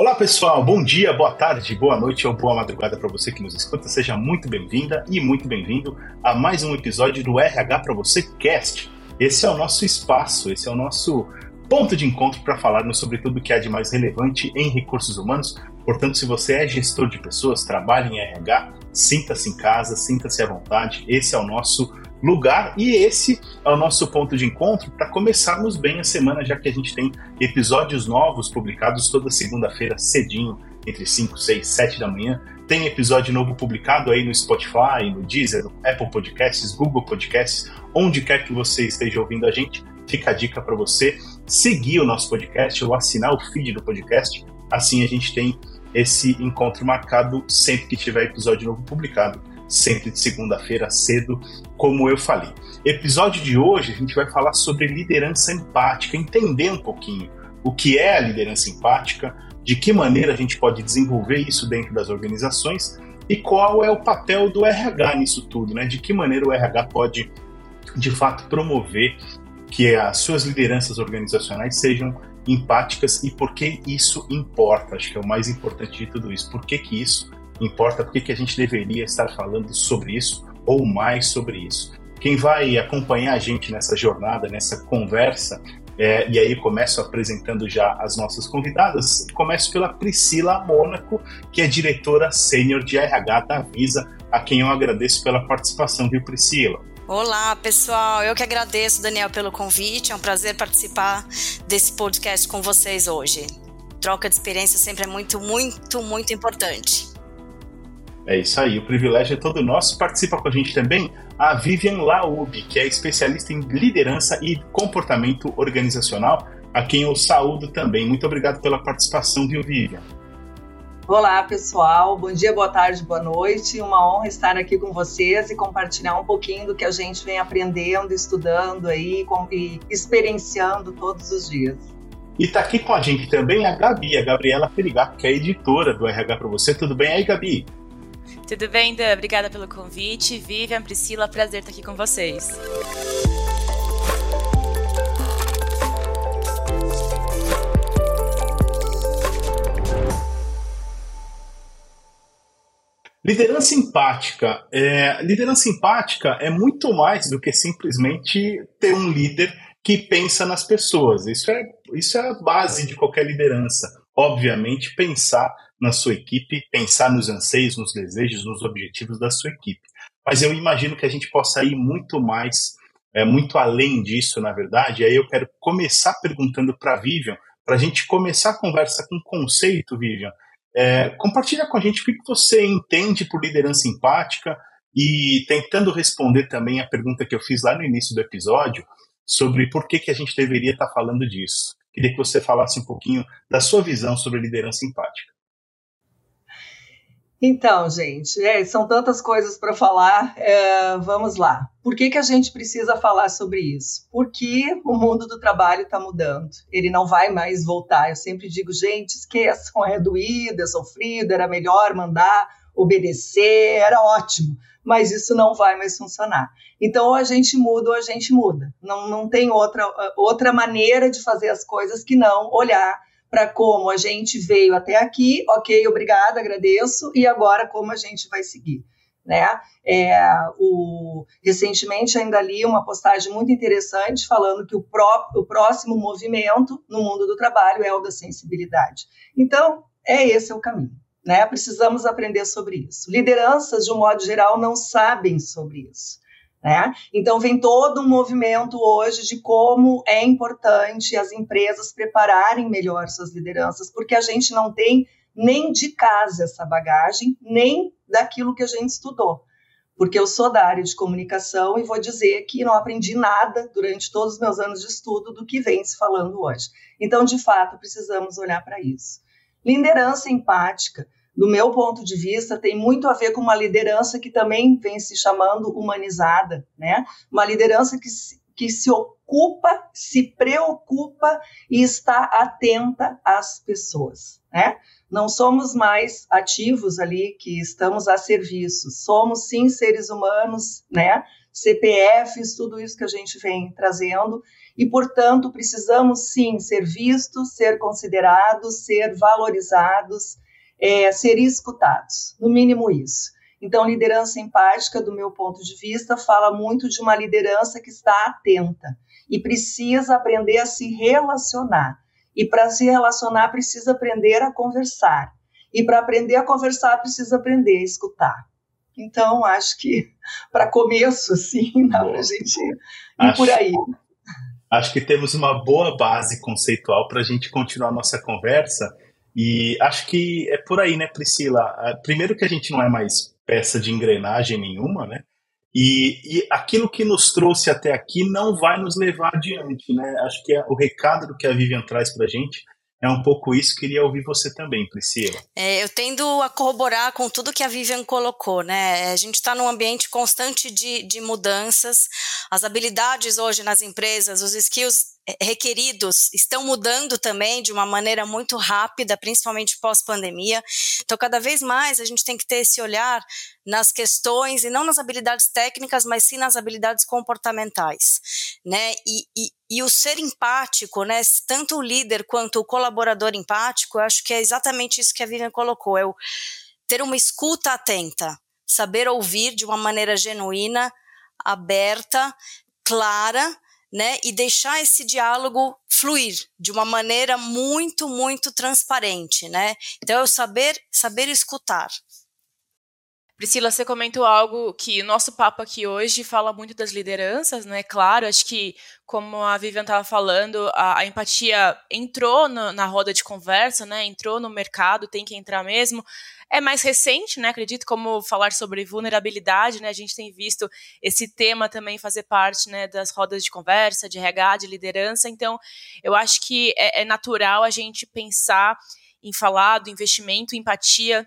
Olá pessoal, bom dia, boa tarde, boa noite ou boa madrugada para você que nos escuta. Seja muito bem-vinda e muito bem-vindo a mais um episódio do RH para você Cast. Esse é o nosso espaço, esse é o nosso ponto de encontro para falarmos sobre tudo o que há de mais relevante em recursos humanos. Portanto, se você é gestor de pessoas, trabalha em RH, sinta-se em casa, sinta-se à vontade. Esse é o nosso lugar e esse é o nosso ponto de encontro para começarmos bem a semana, já que a gente tem episódios novos publicados toda segunda-feira cedinho, entre 5, 6, 7 da manhã. Tem episódio novo publicado aí no Spotify, no Deezer, no Apple Podcasts, Google Podcasts, onde quer que você esteja ouvindo a gente. Fica a dica para você seguir o nosso podcast ou assinar o feed do podcast. Assim a gente tem esse encontro marcado sempre que tiver episódio novo publicado sempre de segunda-feira cedo, como eu falei. Episódio de hoje a gente vai falar sobre liderança empática, entender um pouquinho o que é a liderança empática, de que maneira a gente pode desenvolver isso dentro das organizações e qual é o papel do RH nisso tudo, né? De que maneira o RH pode de fato promover que as suas lideranças organizacionais sejam empáticas e por que isso importa. Acho que é o mais importante de tudo isso. Por que, que isso importa porque que a gente deveria estar falando sobre isso ou mais sobre isso. Quem vai acompanhar a gente nessa jornada, nessa conversa, é, e aí começo apresentando já as nossas convidadas. Começo pela Priscila Mônaco, que é diretora sênior de RH da Visa, a quem eu agradeço pela participação, viu, Priscila? Olá, pessoal. Eu que agradeço, Daniel, pelo convite. É um prazer participar desse podcast com vocês hoje. Troca de experiência sempre é muito, muito, muito importante. É isso aí, o privilégio é todo nosso. Participa com a gente também a Vivian Laub, que é especialista em liderança e comportamento organizacional, a quem eu saúdo também. Muito obrigado pela participação, viu, Vivian? Olá, pessoal. Bom dia, boa tarde, boa noite. Uma honra estar aqui com vocês e compartilhar um pouquinho do que a gente vem aprendendo, estudando aí e experienciando todos os dias. E está aqui com a gente também a Gabi, a Gabriela Ferigato, que é editora do RH para você. Tudo bem aí, Gabi? Tudo bem, Dan? Obrigada pelo convite. Vivian, Priscila, prazer estar aqui com vocês. Liderança empática. É, liderança empática é muito mais do que simplesmente ter um líder que pensa nas pessoas. Isso é, isso é a base de qualquer liderança. Obviamente, pensar na sua equipe, pensar nos anseios, nos desejos, nos objetivos da sua equipe. Mas eu imagino que a gente possa ir muito mais, é, muito além disso, na verdade. E aí eu quero começar perguntando para a Vivian, para a gente começar a conversa com conceito, Vivian. É, compartilha com a gente o que você entende por liderança empática e tentando responder também a pergunta que eu fiz lá no início do episódio sobre por que, que a gente deveria estar tá falando disso. Queria que você falasse um pouquinho da sua visão sobre liderança empática. Então, gente, é, são tantas coisas para falar. É, vamos lá. Por que, que a gente precisa falar sobre isso? Porque o mundo do trabalho está mudando. Ele não vai mais voltar. Eu sempre digo, gente, esqueçam, é doído, é sofrido, era melhor mandar obedecer, era ótimo. Mas isso não vai mais funcionar. Então, ou a gente muda ou a gente muda. Não, não tem outra, outra maneira de fazer as coisas que não olhar para como a gente veio até aqui, ok, obrigada, agradeço, e agora como a gente vai seguir. Né? É, o, recentemente ainda li uma postagem muito interessante falando que o, pró, o próximo movimento no mundo do trabalho é o da sensibilidade. Então, é esse o caminho. Né? Precisamos aprender sobre isso. Lideranças, de um modo geral, não sabem sobre isso. Né? Então, vem todo um movimento hoje de como é importante as empresas prepararem melhor suas lideranças, porque a gente não tem nem de casa essa bagagem, nem daquilo que a gente estudou. Porque eu sou da área de comunicação e vou dizer que não aprendi nada durante todos os meus anos de estudo do que vem se falando hoje. Então, de fato, precisamos olhar para isso. Liderança empática do meu ponto de vista, tem muito a ver com uma liderança que também vem se chamando humanizada, né? Uma liderança que, que se ocupa, se preocupa e está atenta às pessoas, né? Não somos mais ativos ali que estamos a serviço, somos sim seres humanos, né? CPFs, tudo isso que a gente vem trazendo, e, portanto, precisamos sim ser vistos, ser considerados, ser valorizados, é, ser escutados, no mínimo isso. Então, liderança empática, do meu ponto de vista, fala muito de uma liderança que está atenta e precisa aprender a se relacionar. E para se relacionar, precisa aprender a conversar. E para aprender a conversar, precisa aprender a escutar. Então, acho que para começo, sim, dá para a gente ir acho, por aí. Acho que temos uma boa base conceitual para a gente continuar a nossa conversa. E acho que é por aí, né, Priscila? Ah, primeiro que a gente não é mais peça de engrenagem nenhuma, né? E, e, aquilo que nos trouxe até aqui não vai nos levar adiante, né? Acho que é o recado do que a Vivian traz para a gente é um pouco isso. Queria ouvir você também, Priscila. É, eu tendo a corroborar com tudo que a Vivian colocou, né? A gente está num ambiente constante de, de mudanças. As habilidades hoje nas empresas, os skills requeridos estão mudando também de uma maneira muito rápida, principalmente pós-pandemia. Então, cada vez mais a gente tem que ter esse olhar nas questões e não nas habilidades técnicas, mas sim nas habilidades comportamentais, né? E, e, e o ser empático, né? Tanto o líder quanto o colaborador empático, eu acho que é exatamente isso que a Vivian colocou, é o ter uma escuta atenta, saber ouvir de uma maneira genuína, aberta, clara, né, e deixar esse diálogo fluir de uma maneira muito, muito transparente, né? Então, eu saber, saber escutar. Priscila, você comentou algo que nosso papo aqui hoje fala muito das lideranças, né? Claro, acho que, como a Vivian estava falando, a, a, empatia entrou no, na roda de conversa, né? Entrou no mercado, tem que entrar mesmo é mais recente, né? Acredito como falar sobre vulnerabilidade, né? A gente tem visto esse tema também fazer parte, né, das rodas de conversa, de RH, de liderança. Então, eu acho que é, é natural a gente pensar em falar do investimento, empatia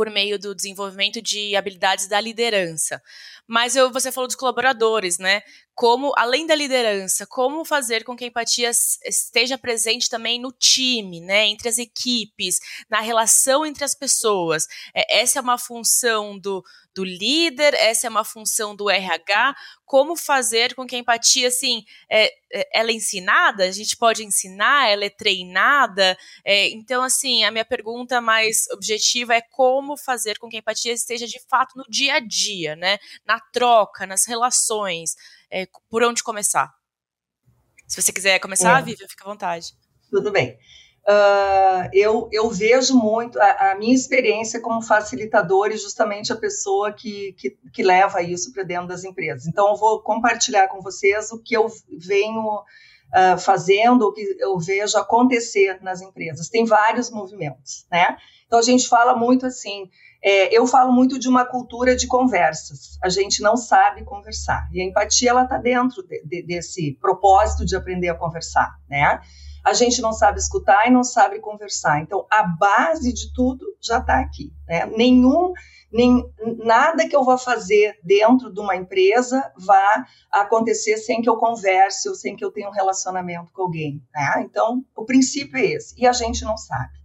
por meio do desenvolvimento de habilidades da liderança. Mas eu, você falou dos colaboradores, né? Como, além da liderança, como fazer com que a empatia esteja presente também no time, né? Entre as equipes, na relação entre as pessoas. É, essa é uma função do, do líder, essa é uma função do RH. Como fazer com que a empatia, assim, é, é, ela é ensinada? A gente pode ensinar? Ela é treinada? É, então, assim, a minha pergunta mais objetiva é como fazer com que a empatia esteja de fato no dia a dia, né? Na troca, nas relações. É, por onde começar? Se você quiser começar, é. Vivian, fica à vontade. Tudo bem. Uh, eu, eu vejo muito a, a, minha experiência como facilitador e justamente a pessoa que, que, que leva isso para dentro das empresas. Então, eu vou compartilhar com vocês o que eu venho uh, fazendo, o que eu vejo acontecer nas empresas. Tem vários movimentos, né? Então, a gente fala muito assim. É, eu falo muito de uma cultura de conversas. A gente não sabe conversar. E a empatia, ela está dentro de, de, desse propósito de aprender a conversar, né? A gente não sabe escutar e não sabe conversar. Então, a base de tudo já está aqui. Né? Nenhum, nem, nada que eu vá fazer dentro de uma empresa vá acontecer sem que eu converse ou sem que eu tenha um relacionamento com alguém. Né? Então, o princípio é esse. E a gente não sabe.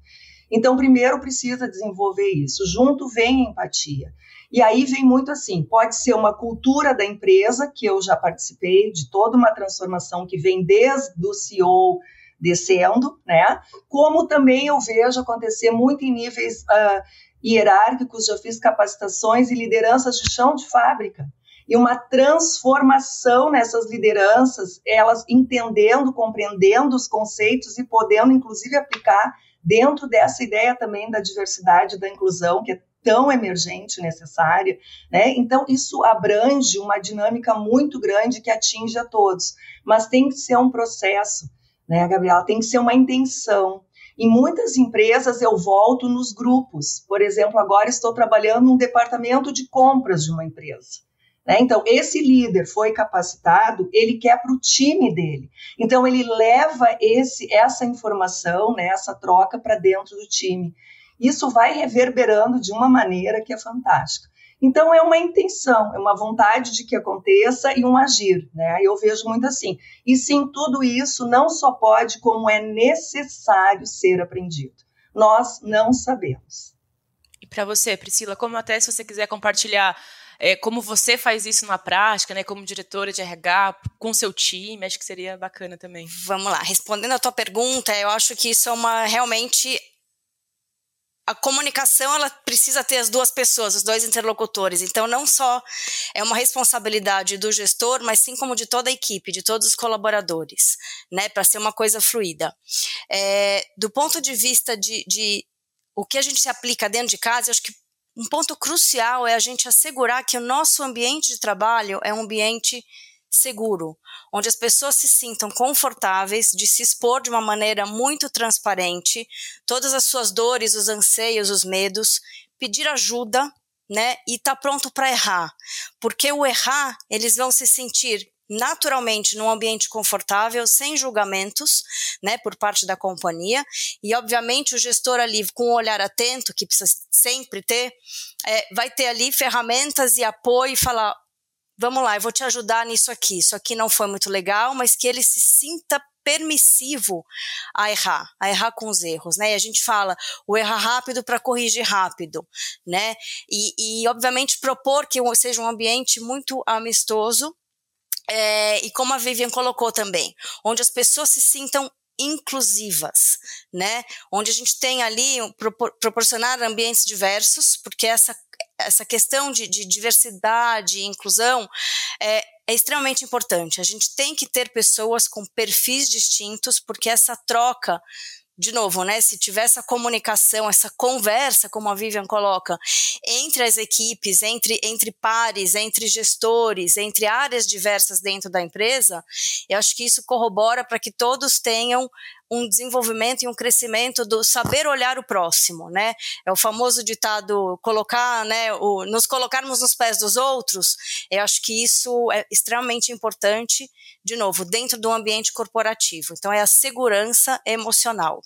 Então, primeiro precisa desenvolver isso. Junto vem a empatia. E aí vem muito assim: pode ser uma cultura da empresa, que eu já participei de toda uma transformação que vem desde o CEO descendo, né? Como também eu vejo acontecer muito em níveis uh, hierárquicos, já fiz capacitações e lideranças de chão de fábrica. E uma transformação nessas lideranças, elas entendendo, compreendendo os conceitos e podendo, inclusive, aplicar dentro dessa ideia também da diversidade, da inclusão, que é tão emergente, necessária, né? Então isso abrange uma dinâmica muito grande que atinge a todos, mas tem que ser um processo né, Gabriela? Tem que ser uma intenção. Em muitas empresas eu volto nos grupos. Por exemplo, agora estou trabalhando num departamento de compras de uma empresa. Né? Então, esse líder foi capacitado, ele quer para o time dele. Então, ele leva esse, essa informação, né, essa troca para dentro do time. Isso vai reverberando de uma maneira que é fantástica. Então é uma intenção, é uma vontade de que aconteça e um agir, né? Eu vejo muito assim. E sim, tudo isso não só pode, como é necessário ser aprendido. Nós não sabemos. E para você, Priscila, como até se você quiser compartilhar é, como você faz isso na prática, né, como diretora de RH, com seu time, acho que seria bacana também. Vamos lá, respondendo a tua pergunta, eu acho que isso é uma realmente a comunicação ela precisa ter as duas pessoas, os dois interlocutores. Então, não só é uma responsabilidade do gestor, mas sim como de toda a equipe, de todos os colaboradores, né, para ser uma coisa fluida. É, do ponto de vista de, de o que a gente se aplica dentro de casa, eu acho que um ponto crucial é a gente assegurar que o nosso ambiente de trabalho é um ambiente seguro, onde as pessoas se sintam confortáveis de se expor de uma maneira muito transparente, todas as suas dores, os anseios, os medos, pedir ajuda, né, e tá pronto para errar, porque o errar eles vão se sentir naturalmente num ambiente confortável, sem julgamentos, né, por parte da companhia, e obviamente o gestor ali com um olhar atento, que precisa sempre ter, é, vai ter ali ferramentas e apoio e falar, vamos lá, eu vou te ajudar nisso aqui. Isso aqui não foi muito legal, mas que ele se sinta permissivo a errar, a errar com os erros, né? E a gente fala o errar rápido para corrigir rápido, né? E, e, obviamente propor que seja um ambiente muito amistoso. É, e como a Vivian colocou também, onde as pessoas se sintam inclusivas, né? Onde a gente tem ali propor, proporcionar ambientes diversos, porque essa essa questão de, de diversidade e inclusão é, é extremamente importante. A gente tem que ter pessoas com perfis distintos, porque essa troca de novo, né, se tiver essa comunicação, essa conversa, como a Vivian coloca, entre as equipes, entre, entre pares, entre gestores, entre áreas diversas dentro da empresa, eu acho que isso corrobora para que todos tenham um desenvolvimento e um crescimento do saber olhar o próximo, né? É o famoso ditado colocar, né, o, nos colocarmos nos pés dos outros. Eu acho que isso é extremamente importante, de novo, dentro do ambiente corporativo. Então é a segurança emocional.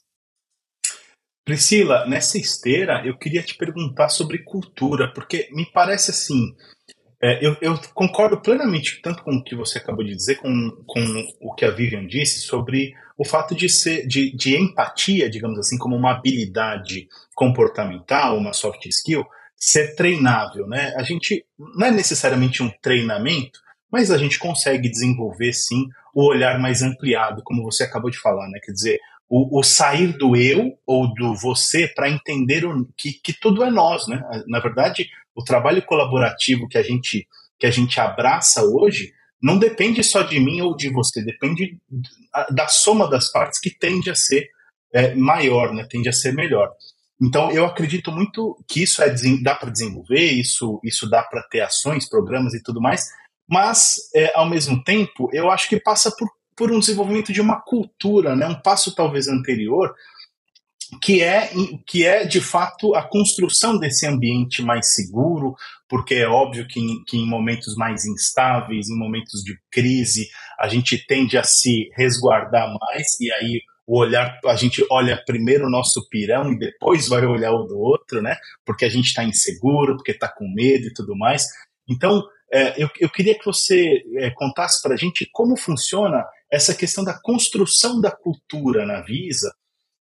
Priscila, nessa esteira, eu queria te perguntar sobre cultura, porque me parece assim, é, eu, eu, concordo plenamente tanto com o que você acabou de dizer, com, com o que a Vivian disse sobre o fato de ser de, de empatia, digamos assim, como uma habilidade comportamental, uma soft skill, ser treinável, né? A gente não é necessariamente um treinamento, mas a gente consegue desenvolver sim o olhar mais ampliado, como você acabou de falar, né? Quer dizer, o, o sair do eu ou do você para entender o, que, que tudo é nós, né? Na verdade, o trabalho colaborativo que a gente que a gente abraça hoje não depende só de mim ou de você, depende da soma das partes que tende a ser é, maior, né? Tende a ser melhor. Então, eu acredito muito que isso é, dá para desenvolver, isso, isso dá para ter ações, programas e tudo mais, mas, é, ao mesmo tempo, eu acho que passa por, por um desenvolvimento de uma cultura, né? um passo talvez anterior, que é, que é de fato a construção desse ambiente mais seguro, porque é óbvio que em, que em momentos mais instáveis, em momentos de crise, a gente tende a se resguardar mais, e aí o olhar, a gente olha primeiro o nosso pirão e depois vai olhar o do outro, né? Porque a gente está inseguro, porque está com medo e tudo mais. Então, é, eu, eu queria que você é, contasse para a gente como funciona essa questão da construção da cultura na Visa,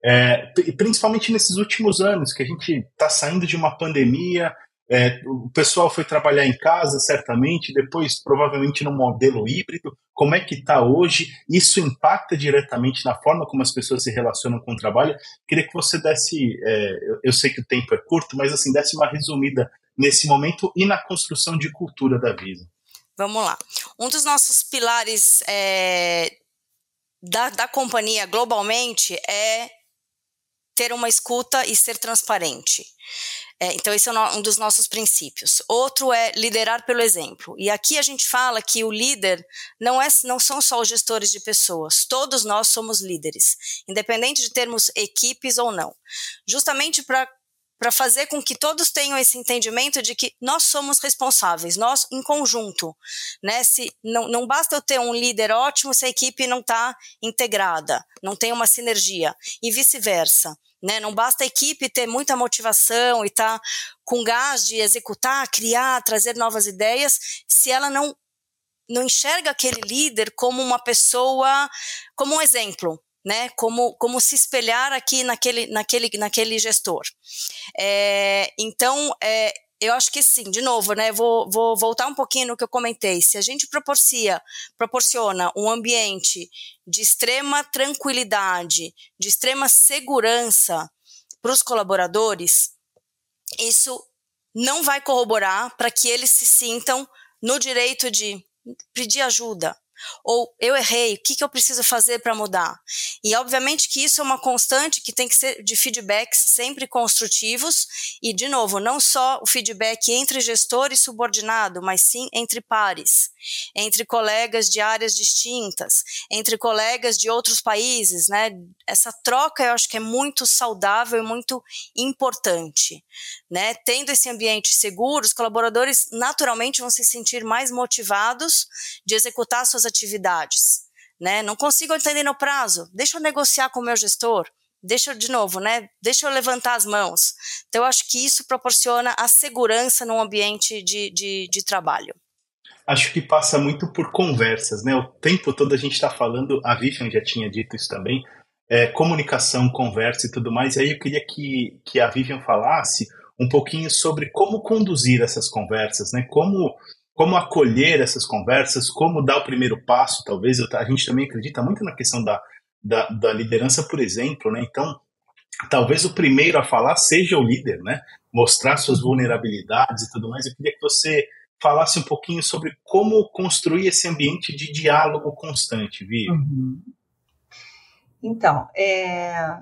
é, principalmente nesses últimos anos, que a gente está saindo de uma pandemia, é, o pessoal foi trabalhar em casa, certamente, depois provavelmente no modelo híbrido. Como é que está hoje? Isso impacta diretamente na forma como as pessoas se relacionam com o trabalho. Queria que você desse, é, eu sei que o tempo é curto, mas assim desse uma resumida nesse momento e na construção de cultura da Visa. Vamos lá. Um dos nossos pilares é, da, da companhia globalmente é ter uma escuta e ser transparente. É, então, esse é um dos nossos princípios. Outro é liderar pelo exemplo. E aqui a gente fala que o líder não, é, não são só os gestores de pessoas, todos nós somos líderes, independente de termos equipes ou não. Justamente para para fazer com que todos tenham esse entendimento de que nós somos responsáveis, nós em conjunto, né? Se não, não basta eu ter um líder ótimo se a equipe não está integrada, não tem uma sinergia e vice-versa, né? Não basta a equipe ter muita motivação e estar tá com gás de executar, criar, trazer novas ideias, se ela não não enxerga aquele líder como uma pessoa, como um exemplo, né? Como, como se espelhar aqui naquele, naquele, naquele gestor. É, então, é, eu acho que sim, de novo, né? Vou, vou voltar um pouquinho no que eu comentei. Se a gente proporcia, proporciona um ambiente de extrema tranquilidade, de extrema segurança para os colaboradores, isso não vai corroborar para que eles se sintam no direito de pedir ajuda, ou eu errei, o que, que eu preciso fazer para mudar? E obviamente que isso é uma constante que tem que ser de feedbacks sempre construtivos e, de novo, não só o feedback entre gestor e subordinado, mas sim entre pares, entre colegas de áreas distintas, entre colegas de outros países, né? Essa troca eu acho que é muito saudável e muito importante, né? Tendo esse ambiente seguro, os colaboradores naturalmente vão se sentir mais motivados de executar suas atividades, né? Não consigo entender no prazo, deixa eu negociar com o meu gestor, deixa eu, de novo, né? Deixa eu levantar as mãos. Então, eu acho que isso proporciona a segurança no ambiente de, de, de trabalho. Acho que passa muito por conversas, né? O tempo todo a gente está falando, a Vivian já tinha dito isso também, é, comunicação, conversa e tudo mais. E aí eu queria que, que a Vivian falasse um pouquinho sobre como conduzir essas conversas, né? Como como acolher essas conversas, como dar o primeiro passo, talvez. A gente também acredita muito na questão da, da, da liderança, por exemplo, né? Então, talvez o primeiro a falar seja o líder, né? Mostrar suas vulnerabilidades e tudo mais. Eu queria que você falasse um pouquinho sobre como construir esse ambiente de diálogo constante, Vi. Uhum. Então, é,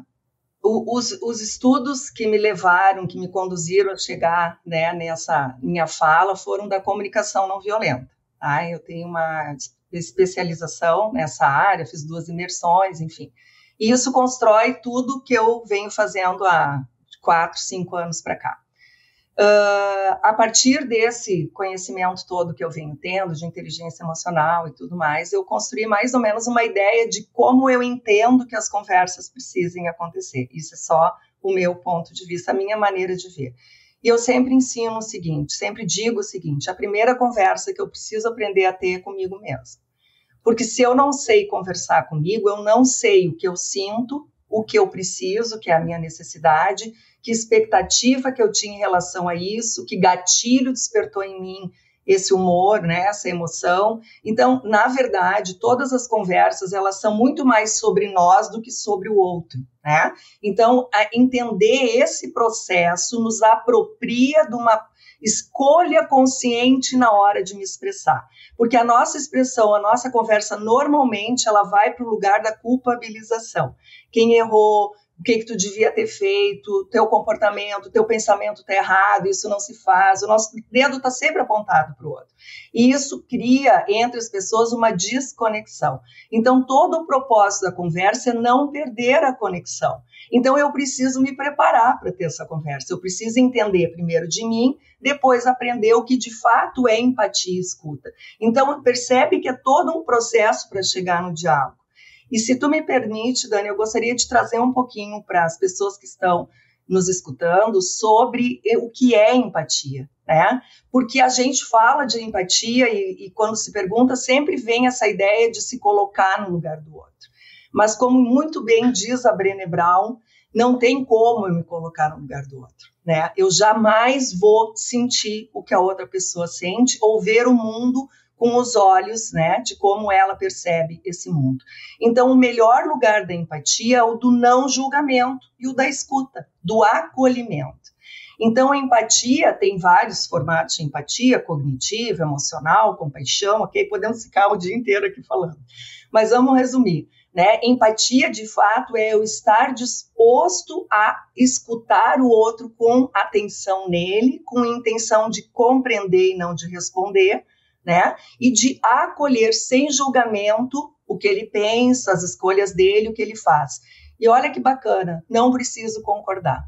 os, os, estudos que me levaram, que me conduziram a chegar né, nessa minha fala foram da comunicação não violenta. Tá? Eu tenho uma especialização nessa área, fiz duas imersões, enfim. E isso constrói tudo que eu venho fazendo há quatro, cinco anos para cá. Uh, a partir desse conhecimento todo que eu venho tendo de inteligência emocional e tudo mais, eu construí mais ou menos uma ideia de como eu entendo que as conversas precisem acontecer. Isso é só o meu ponto de vista, a minha maneira de ver. E eu sempre ensino o seguinte, sempre digo o seguinte: a primeira conversa que eu preciso aprender a ter é comigo mesmo. Porque se eu não sei conversar comigo, eu não sei o que eu sinto, o que eu preciso, que é a minha necessidade, que expectativa que eu tinha em relação a isso, que gatilho despertou em mim esse humor, né, essa emoção. Então, na verdade, todas as conversas elas são muito mais sobre nós do que sobre o outro, né? Então, entender esse processo nos apropria de uma escolha consciente na hora de me expressar, porque a nossa expressão, a nossa conversa normalmente ela vai para o lugar da culpabilização. Quem errou, o que, que tu devia ter feito, teu comportamento, teu pensamento está errado, isso não se faz, o nosso dedo está sempre apontado para o outro. E isso cria entre as pessoas uma desconexão. Então, todo o propósito da conversa é não perder a conexão. Então, eu preciso me preparar para ter essa conversa, eu preciso entender primeiro de mim, depois aprender o que de fato é empatia e escuta. Então, percebe que é todo um processo para chegar no diálogo. E se tu me permite, Dani, eu gostaria de trazer um pouquinho para as pessoas que estão nos escutando sobre o que é empatia, né? Porque a gente fala de empatia e, e quando se pergunta sempre vem essa ideia de se colocar no lugar do outro. Mas como muito bem diz a Brené Brown, não tem como eu me colocar no lugar do outro, né? Eu jamais vou sentir o que a outra pessoa sente ou ver o mundo com os olhos, né, de como ela percebe esse mundo. Então, o melhor lugar da empatia é o do não julgamento e o da escuta, do acolhimento. Então, a empatia tem vários formatos de empatia, cognitiva, emocional, compaixão, ok? Podemos ficar o dia inteiro aqui falando. Mas vamos resumir. Né? Empatia, de fato, é eu estar disposto a escutar o outro com atenção nele, com intenção de compreender e não de responder, né? E de acolher sem julgamento o que ele pensa, as escolhas dele, o que ele faz. E olha que bacana, não preciso concordar.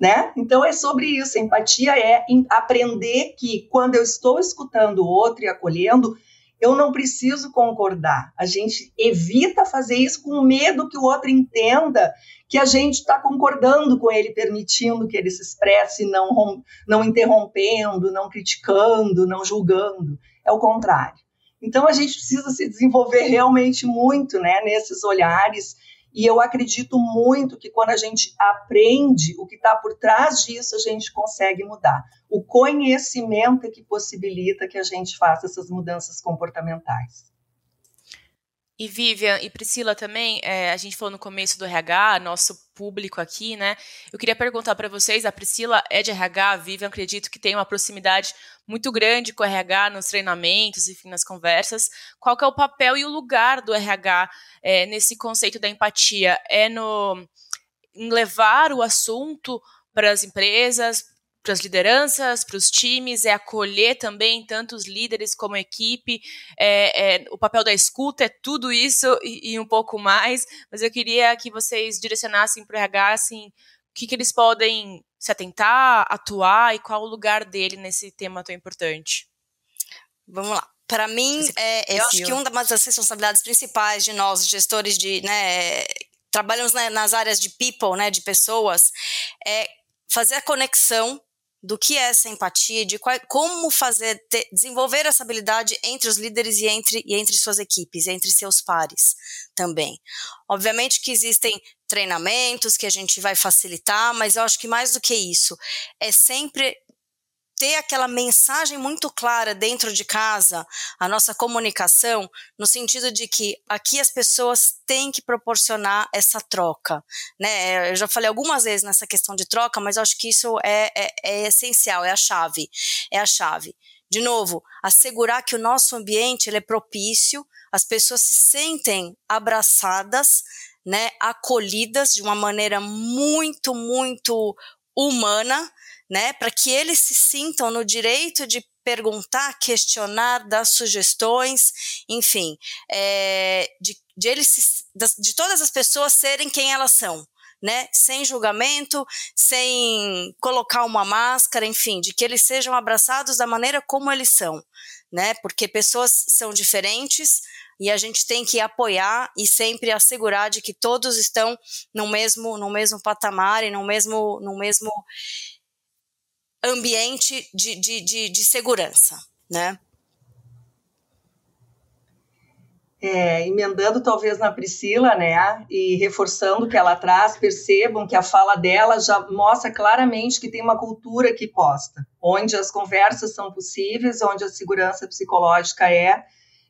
né? Então é sobre isso. Empatia é aprender que quando eu estou escutando o outro e acolhendo, eu não preciso concordar. A gente evita fazer isso com medo que o outro entenda que a gente está concordando com ele, permitindo que ele se expresse, não, não interrompendo, não criticando, não julgando. É o contrário. Então a gente precisa se desenvolver realmente muito né, nesses olhares e eu acredito muito que quando a gente aprende o que está por trás disso, a gente consegue mudar. O conhecimento é que possibilita que a gente faça essas mudanças comportamentais. E Vivian e Priscila também, é, a gente falou no começo do RH, nosso público aqui, né? Eu queria perguntar para vocês, a Priscila é de RH, a Vivian acredito que tem uma proximidade muito grande com o RH nos treinamentos, enfim, nas conversas. Qual que é o papel e o lugar do RH é, nesse conceito da empatia? É no em levar o assunto para as empresas, para as lideranças, para os times, é acolher também tanto os líderes como a equipe, é, é, o papel da escuta, é tudo isso e, e, um pouco mais, mas eu queria que vocês direcionassem para o RH, assim, o que, que eles podem se atentar, atuar e qual o lugar dele nesse tema tão importante. Vamos lá. Para mim, é, eu acho que uma das responsabilidades principais de nós, gestores de, né, trabalhamos nas áreas de people, né, de pessoas, é fazer a conexão do que é essa empatia, de qual, como fazer ter, desenvolver essa habilidade entre os líderes e entre, e entre suas equipes, entre seus pares também. Obviamente que existem treinamentos que a gente vai facilitar, mas eu acho que mais do que isso, é sempre ter aquela mensagem muito clara dentro de casa, a nossa comunicação, no sentido de que aqui as pessoas têm que proporcionar essa troca, né? Eu já falei algumas vezes nessa questão de troca, mas acho que isso é, é, é essencial, é a chave, é a chave. De novo, assegurar que o nosso ambiente ele é propício, as pessoas se sentem abraçadas, né, acolhidas de uma maneira muito, muito humana, né, para que eles se sintam no direito de perguntar, questionar, dar sugestões, enfim, é, de, de eles de todas as pessoas serem quem elas são, né, sem julgamento, sem colocar uma máscara, enfim, de que eles sejam abraçados da maneira como eles são, né, porque pessoas são diferentes e a gente tem que apoiar e sempre assegurar de que todos estão no mesmo no mesmo patamar e no mesmo no mesmo ambiente de, de, de, de segurança, né? É, emendando talvez na Priscila, né, e reforçando o que ela traz, percebam que a fala dela já mostra claramente que tem uma cultura que posta, onde as conversas são possíveis, onde a segurança psicológica é,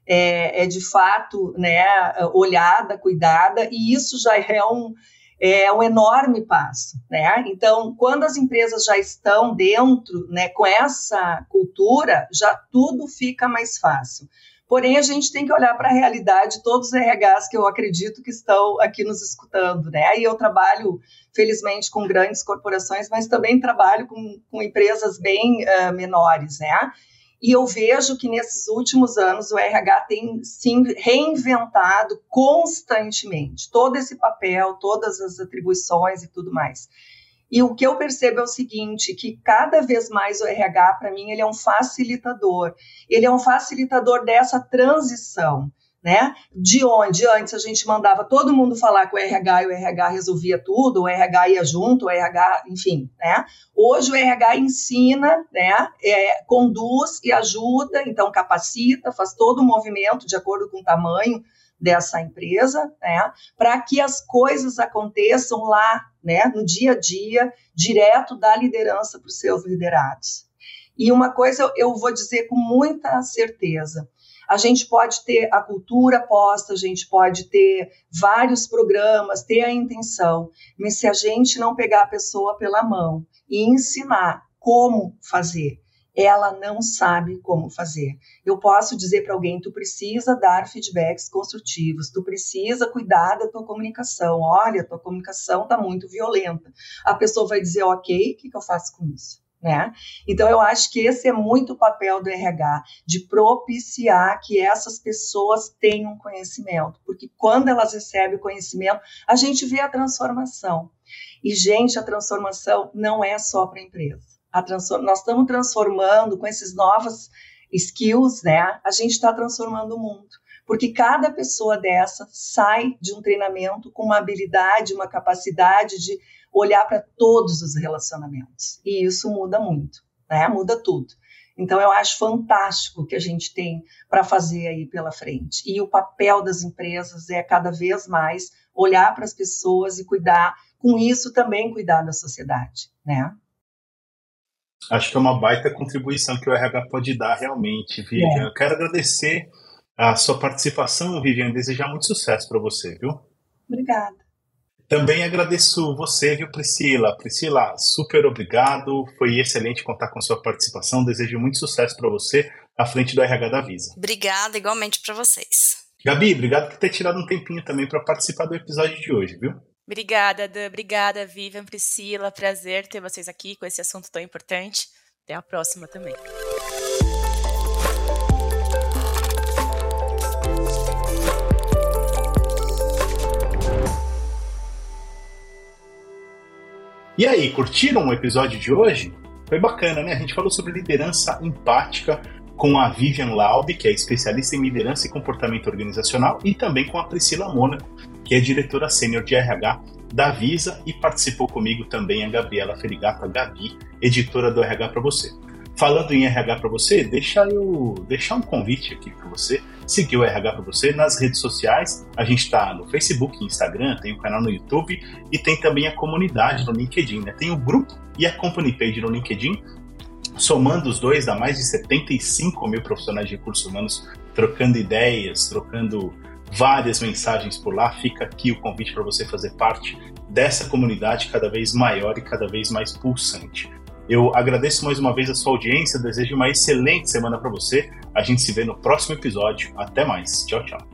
é, é de fato, né, olhada, cuidada, e isso já é um, é um enorme passo, né? Então, quando as empresas já estão dentro, né, com essa cultura, já tudo fica mais fácil. Porém, a gente tem que olhar para a realidade de todos os RHs que eu acredito que estão aqui nos escutando, né? E eu trabalho, felizmente, com grandes corporações, mas também trabalho com, com empresas bem uh, menores, né? E eu vejo que nesses últimos anos o RH tem se reinventado constantemente todo esse papel, todas as atribuições e tudo mais. E o que eu percebo é o seguinte, que cada vez mais o RH, para mim, ele é um facilitador. Ele é um facilitador dessa transição né? De onde antes a gente mandava todo mundo falar com o RH e o RH resolvia tudo, o RH ia junto, o RH, enfim, né? Hoje o RH ensina, né? É, conduz e ajuda, então capacita, faz todo o movimento de acordo com o tamanho dessa empresa, né? Para que as coisas aconteçam lá, né? No dia a dia, direto da liderança para os seus liderados. E uma coisa eu vou dizer com muita certeza a gente pode ter a cultura posta, a gente pode ter vários programas, ter a intenção, mas se a gente não pegar a pessoa pela mão e ensinar como fazer, ela não sabe como fazer. Eu posso dizer para alguém: tu precisa dar feedbacks construtivos, tu precisa cuidar da tua comunicação. Olha, tua comunicação está muito violenta. A pessoa vai dizer: ok, o que, que eu faço com isso? Né? Então, eu acho que esse é muito o papel do RH, de propiciar que essas pessoas tenham conhecimento, porque quando elas recebem conhecimento, a gente vê a transformação. E, gente, a transformação não é só para a empresa. Nós estamos transformando com esses novos skills, né? A gente está transformando o mundo. Porque cada pessoa dessa sai de um treinamento com uma habilidade, uma capacidade de olhar para todos os relacionamentos. E isso muda muito, né? Muda tudo. Então eu acho fantástico o que a gente tem para fazer aí pela frente. E o papel das empresas é cada vez mais olhar para as pessoas e cuidar, com isso também cuidar da sociedade, né? Acho que é uma baita contribuição que o RH pode dar realmente, Vivian. É. Eu quero agradecer a sua participação, Vivian, desejar muito sucesso para você, viu? Obrigada. Também agradeço você, viu, Priscila? Priscila, super obrigado. Foi excelente contar com sua participação. Desejo muito sucesso para você à frente do RH da Visa. Obrigada, igualmente para vocês. Gabi, obrigado por ter tirado um tempinho também para participar do episódio de hoje, viu? Obrigada, Dan. Obrigada, Vivian, Priscila. Prazer ter vocês aqui com esse assunto tão importante. Até a próxima também. E aí, curtiram o episódio de hoje? Foi bacana, né? A gente falou sobre liderança empática com a Vivian Laub, que é especialista em liderança e comportamento organizacional, e também com a Priscila Mônaco, que é diretora sênior de RH da Visa, e participou comigo também a Gabriela Ferigato, a Gabi, editora do RH para você. Falando em RH para você, deixa eu deixar um convite aqui para você seguir o RH para você nas redes sociais. A gente está no Facebook, Instagram, tem o canal no YouTube e tem também a comunidade no LinkedIn. Né? Tem o grupo e a company page no LinkedIn. Somando os dois, dá mais de 75 mil profissionais de recursos humanos trocando ideias, trocando várias mensagens por lá. Fica aqui o convite para você fazer parte dessa comunidade cada vez maior e cada vez mais pulsante. Eu agradeço mais uma vez a sua audiência, desejo uma excelente semana para você. A gente se vê no próximo episódio. Até mais. Tchau, tchau.